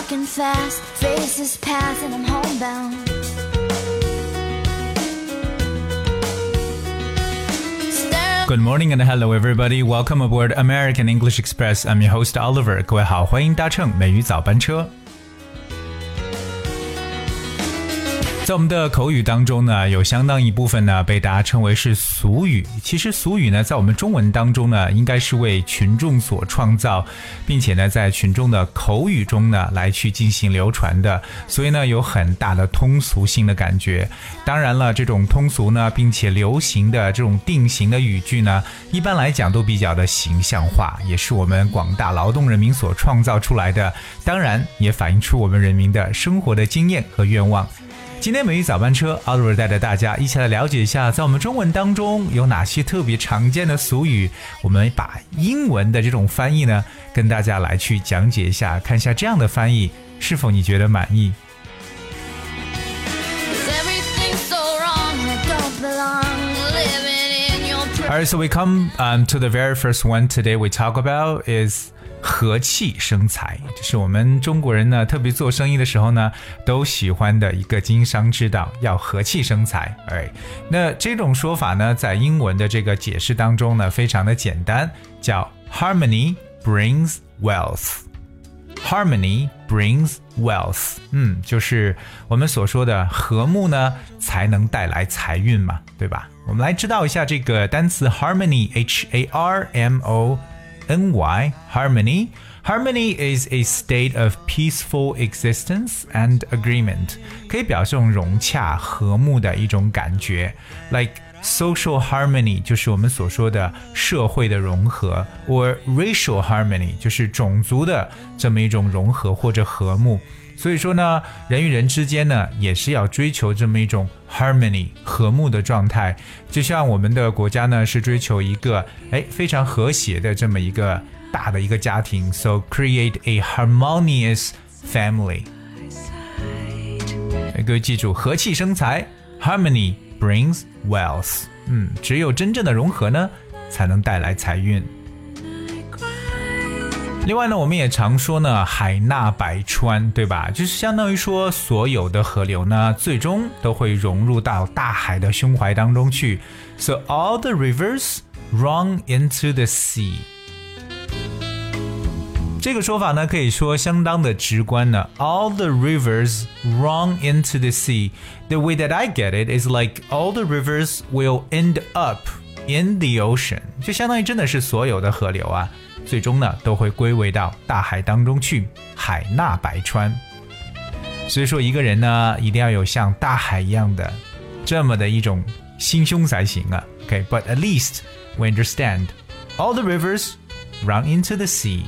walking fast, faces pass, and I'm homebound. Good morning and hello everybody. Welcome aboard American English Express. I'm your host Oliver. 各位好，欢迎搭乘美语早班车。 在我们的口语当中呢，有相当一部分呢被大家称为是俗语。其实俗语呢，在我们中文当中呢，应该是为群众所创造，并且呢，在群众的口语中呢来去进行流传的，所以呢，有很大的通俗性的感觉。当然了，这种通俗呢，并且流行的这种定型的语句呢，一般来讲都比较的形象化，也是我们广大劳动人民所创造出来的。当然，也反映出我们人民的生活的经验和愿望。今天美语早班车，Oliver 带着大家一起来了解一下，在我们中文当中有哪些特别常见的俗语。我们把英文的这种翻译呢，跟大家来去讲解一下，看一下这样的翻译是否你觉得满意。 Cause everything's so wrong, I don't belong living in your All right, so we come um, to the very first one today. We talk about is 和气生财，这是我们中国人呢特别做生意的时候呢都喜欢的一个经商之道，要和气生财。哎，那这种说法呢，在英文的这个解释当中呢，非常的简单，叫 Harmony brings wealth。Harmony brings wealth，嗯，就是我们所说的和睦呢，才能带来财运嘛，对吧？我们来知道一下这个单词 harmony，h a r m o n y harmony。Harmony is a state of peaceful existence and agreement，可以表示这种融洽、和睦的一种感觉，like。Social harmony 就是我们所说的社会的融合，or racial harmony 就是种族的这么一种融合或者和睦。 所以说呢，人与人之间呢，也是要追求这么一种 harmony 和睦的状态。就像我们的国家呢，是追求一个哎非常和谐的这么一个大的一个家庭，so create a harmonious family。各位记住，和气生财，harmony。brings wealth。嗯，只有真正的融合呢，才能带来财运。另外呢，我们也常说呢，海纳百川，对吧？就是相当于说，所有的河流呢，最终都会融入到大海的胸怀当中去。So all the rivers run into the sea。这个说法呢，可以说相当的直观呢。All the rivers run into the sea. The way that I get it is like all the rivers will end up in the ocean. 就相当于真的是所有的河流啊，最终呢都会归为到大海当中去，海纳百川。所以说，一个人呢，一定要有像大海一样的这么的一种心胸才行啊。OK，but at least we understand all the rivers run into the sea.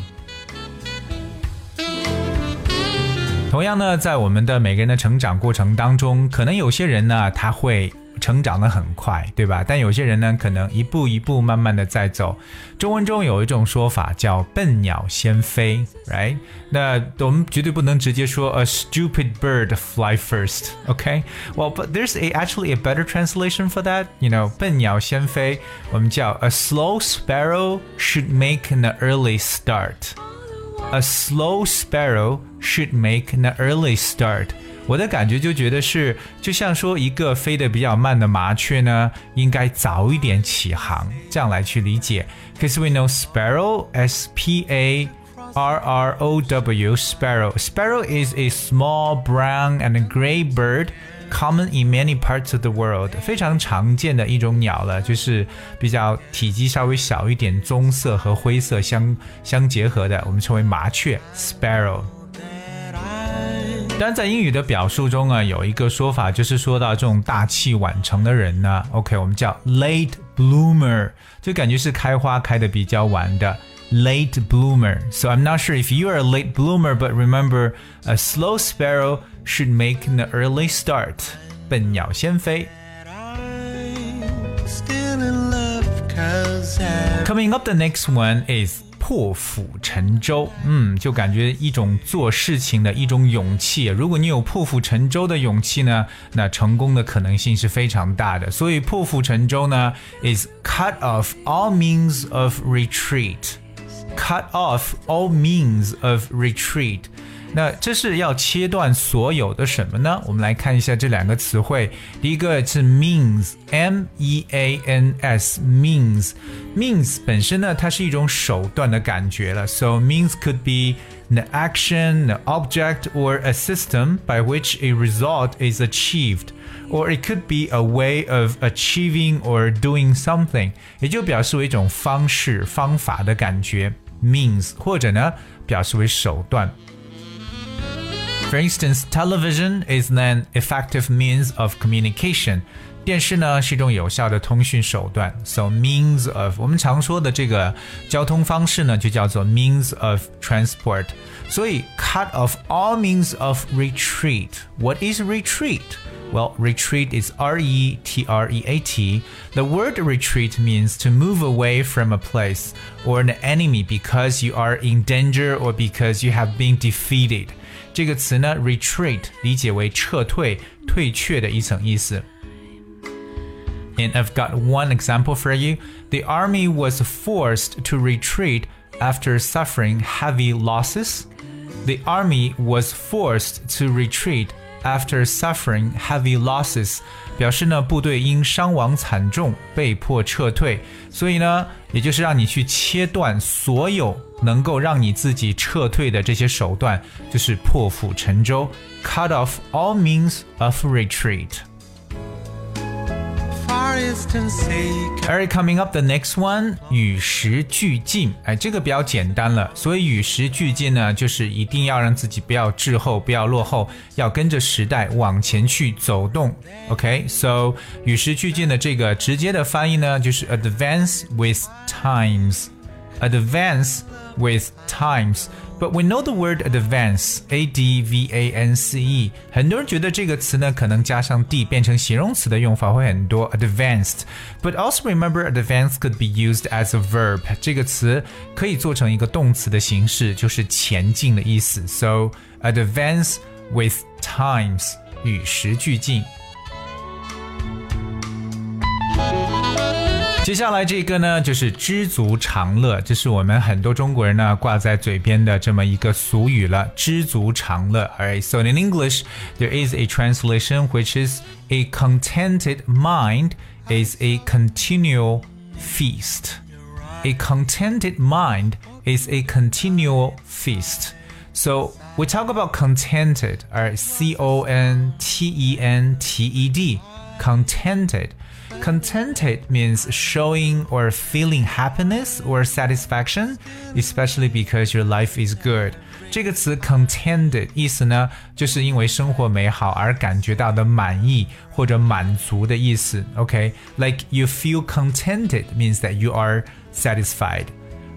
同样呢，在我们的每个人的成长过程当中，可能有些人呢，他会成长的很快，对吧？但有些人呢，可能一步一步慢慢的在走。中文中有一种说法叫“笨鸟先飞 ”，right？那我们绝对不能直接说 “a stupid bird fly first”，OK？Well, but there's a actually a better translation for that. You know，笨鸟先飞，我们叫 “a slow sparrow should make an early start”。A slow sparrow should make an early start。 我的感觉就觉得是，就像说一个飞得比较慢的麻雀呢，应该早一点起航，这样来去理解。Because we know sparrow, S P A R R O W, sparrow. Sparrow is a small brown and gray bird. Common in many parts of the world，非常常见的一种鸟了，就是比较体积稍微小一点，棕色和灰色相相结合的，我们称为麻雀 （sparrow）。 当然，在英语的表述中啊，有一个说法，就是说到这种大器晚成的人呢，OK，我们叫 late bloomer，就感觉是开花开的比较晚的。late bloomer. So I'm not sure if you are a late bloomer, but remember, a slow sparrow should make an early start. 笨鸟先飞。Coming up, the next one is 破釜沉舟。嗯，就感觉一种做事情的一种勇气。如果你有破釜沉舟的勇气呢，那成功的可能性是非常大的。所以破釜沉舟呢，is cut off all means of retreat. Cut off all means of retreat. 那这是要切断所有的什么呢？我们来看一下这两个词汇。第一个是 means，m e a n s，means，means 本身呢，它是一种手段的感觉了。So means could be an action, an object, or a system by which a result is achieved. Or it could be a way of achieving or doing something，也就表示为一种方式、方法的感觉，means，或者呢表示为手段。 For instance, television is an effective means of communication. 电视呢是一种有效的通讯手段，so means of 我们常说的这个交通方式呢就叫做 means of transport。所以 cut off all means of retreat. What is retreat? Well, retreat is R E T R E A T. The word retreat means to move away from a place or an enemy because you are in danger or because you have been defeated. 这个词呢，retreat 理解为撤退、退却的一层意思。And I've got one example for you. The army was forced to retreat after suffering heavy losses. The army was forced to retreat after suffering heavy losses，表示呢部队因伤亡惨重被迫撤退，所以呢，也就是让你去切断所有能够让你自己撤退的这些手段，就是破釜沉舟，cut off all means of retreat。Alright, coming up the next one，与时俱进。哎，这个比较简单了。所以与时俱进呢，就是一定要让自己不要滞后，不要落后，要跟着时代往前去走动。OK，so、okay? 与时俱进的这个直接的翻译呢，就是 advance with times。advance with times。 But we know the word advance, a d v a n c e。很多人觉得这个词呢，可能加上 d 变成形容词的用法会很多，advanced。But also remember, advance could be used as a verb。这个词可以做成一个动词的形式，就是前进的意思。So advance with times，与时俱进。 接下来这个呢，就是知足常乐，这是我们很多中国人呢挂在嘴边的这么一个俗语了。知足常乐，Alright. So in English, there is a translation which is a contented mind is a continual feast. A contented mind is a continual feast. So we talk about contented, alright, C O N T E N T E D, contented. Contented means showing or feeling happiness or satisfaction, especially because your life is good. 这个词 contented 意思呢，就是因为生活美好而感觉到的满意或者满足的意思。OK，like、okay? you feel contented means that you are satisfied.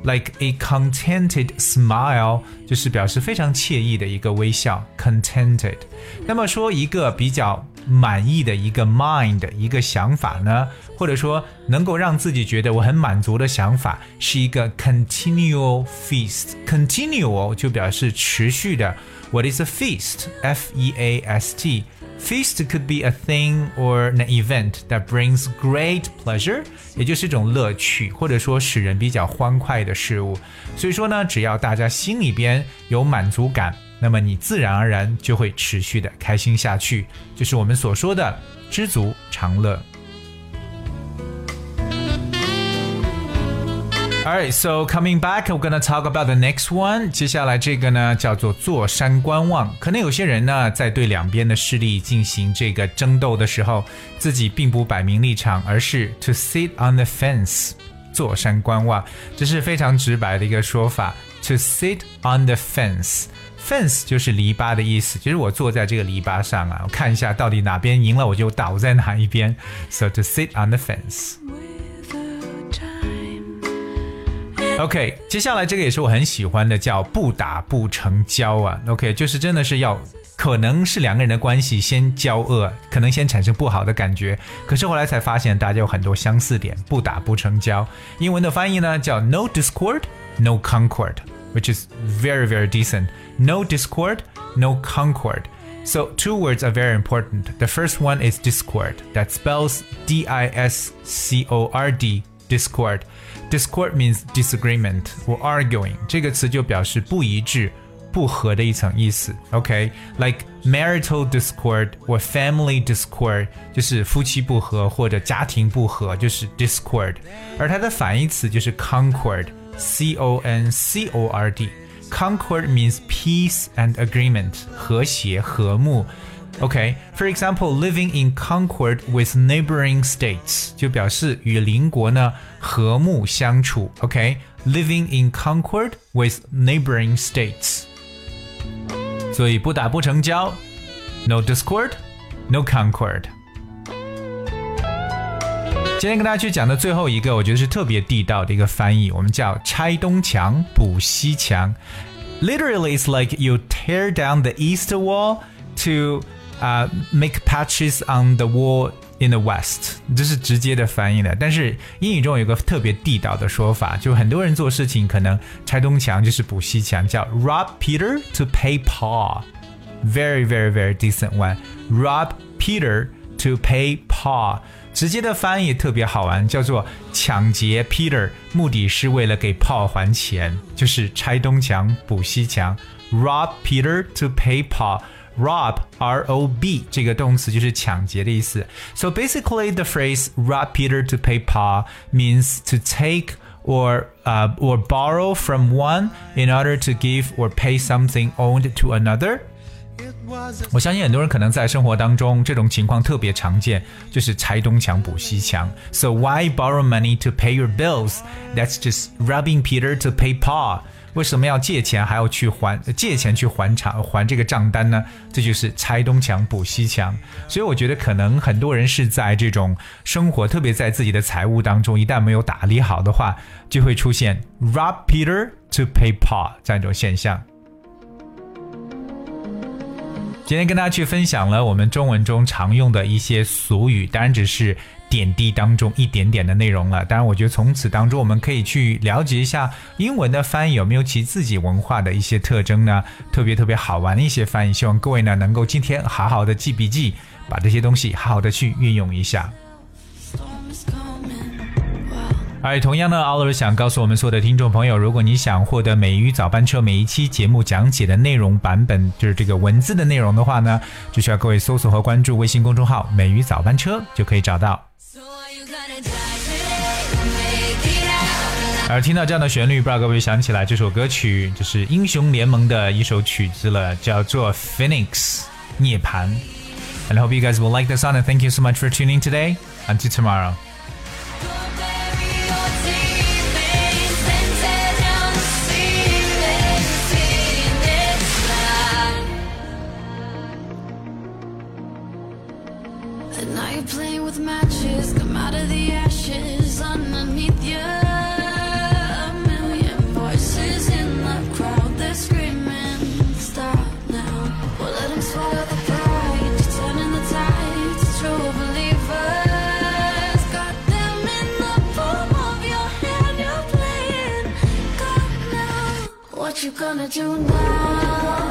Like a contented smile 就是表示非常惬意的一个微笑，contented。那么说一个比较 满意的一个 mind 一个想法呢，或者说能够让自己觉得我很满足的想法，是一个 continual feast。continual 就表示持续的。What is a feast? F E A S T. Feast could be a thing or an event that brings great pleasure，也就是一种乐趣，或者说使人比较欢快的事物。所以说呢，只要大家心里边有满足感。那么你自然而然就会持续的开心下去，就是我们所说的知足常乐。All right, so coming back, we're gonna talk about the next one. 接下来这个呢叫做坐山观望。可能有些人呢在对两边的势力进行这个争斗的时候，自己并不摆明立场，而是 to sit on the fence，坐山观望。这是非常直白的一个说法，to sit on the fence。Fence 就是篱笆的意思，就是我坐在这个篱笆上啊，我看一下到底哪边赢了，我就倒在哪一边。So to sit on the fence. OK，接下来这个也是我很喜欢的，叫不打不成交啊。OK，就是真的是要，可能是两个人的关系先交恶，可能先产生不好的感觉，可是后来才发现大家有很多相似点，不打不成交。英文的翻译呢叫 No discord, no concord。which is very, very decent. No discord, no concord. So, two words are very important. The first one is discord, that spells D I S C O R D, discord. Discord means disagreement or arguing. 这个词就表示不一致、 不和的一层意思。OK，like、okay? marital discord or family discord 就是夫妻不和或者家庭不和，就是 discord。而它的反义词就是 concord，c o n c o r d。 Concord means peace and agreement，和谐和睦。Okay, for example, living in concord with neighboring states 就表示与邻国呢和睦相处。Okay, living in concord with neighboring states。所以不打不成交，no discord, no concord。 今天跟大家去讲的最后一个，我觉得是特别地道的一个翻译，我们叫拆东墙补西墙。Literally, it's like you tear down the east wall to 啊、uh,，make patches on the wall in the west，这是直接的翻译的。但是英语中有个特别地道的说法，就很多人做事情可能拆东墙就是补西墙，叫 rob Peter to pay Paul。Very very very decent one. Rob Peter to pay Paul。直接的翻译特别好玩，叫做抢劫 Peter，目的是为了给 Paul 还钱，就是拆东墙补西墙。Rob Peter to pay Paul。rob R O B 这个动词就是抢劫的意思。So basically, the phrase "rob Peter to pay Paul" means to take or uh, or borrow from one in order to give or pay something owned to another. 我相信很多人可能在生活当中这种情况特别常见，就是拆东墙补西墙。So why borrow money to pay your bills? That's just rubbing Peter to pay Paul. 为什么要借钱还要去还借钱去还偿还这个账单呢？这就是拆东墙补西墙。所以我觉得可能很多人是在这种生活，特别在自己的财务当中，一旦没有打理好的话，就会出现 rob Peter to pay Paul 这样一种现象。今天跟大家去分享了我们中文中常用的一些俗语，当然只是点滴当中一点点的内容了。当然，我觉得从此当中我们可以去了解一下英文的翻译有没有其自己文化的一些特征呢？特别特别好玩的一些翻译，希望各位呢能够今天好好的记笔记，把这些东西好好的去运用一下。而同样呢，Oliver 想告诉我们所有的听众朋友，如果你想获得美语早班车每一期节目讲解的内容版本，就是这个文字的内容的话呢，就需要各位搜索和关注微信公众号“美语早班车”就可以找到。而听到这样的旋律，不知道各位想起来这首歌曲就是英雄联盟的一首曲子了，叫做《Phoenix》涅槃。And I hope you guys will like the song and thank you so much for tuning today. Until tomorrow. Gonna do now?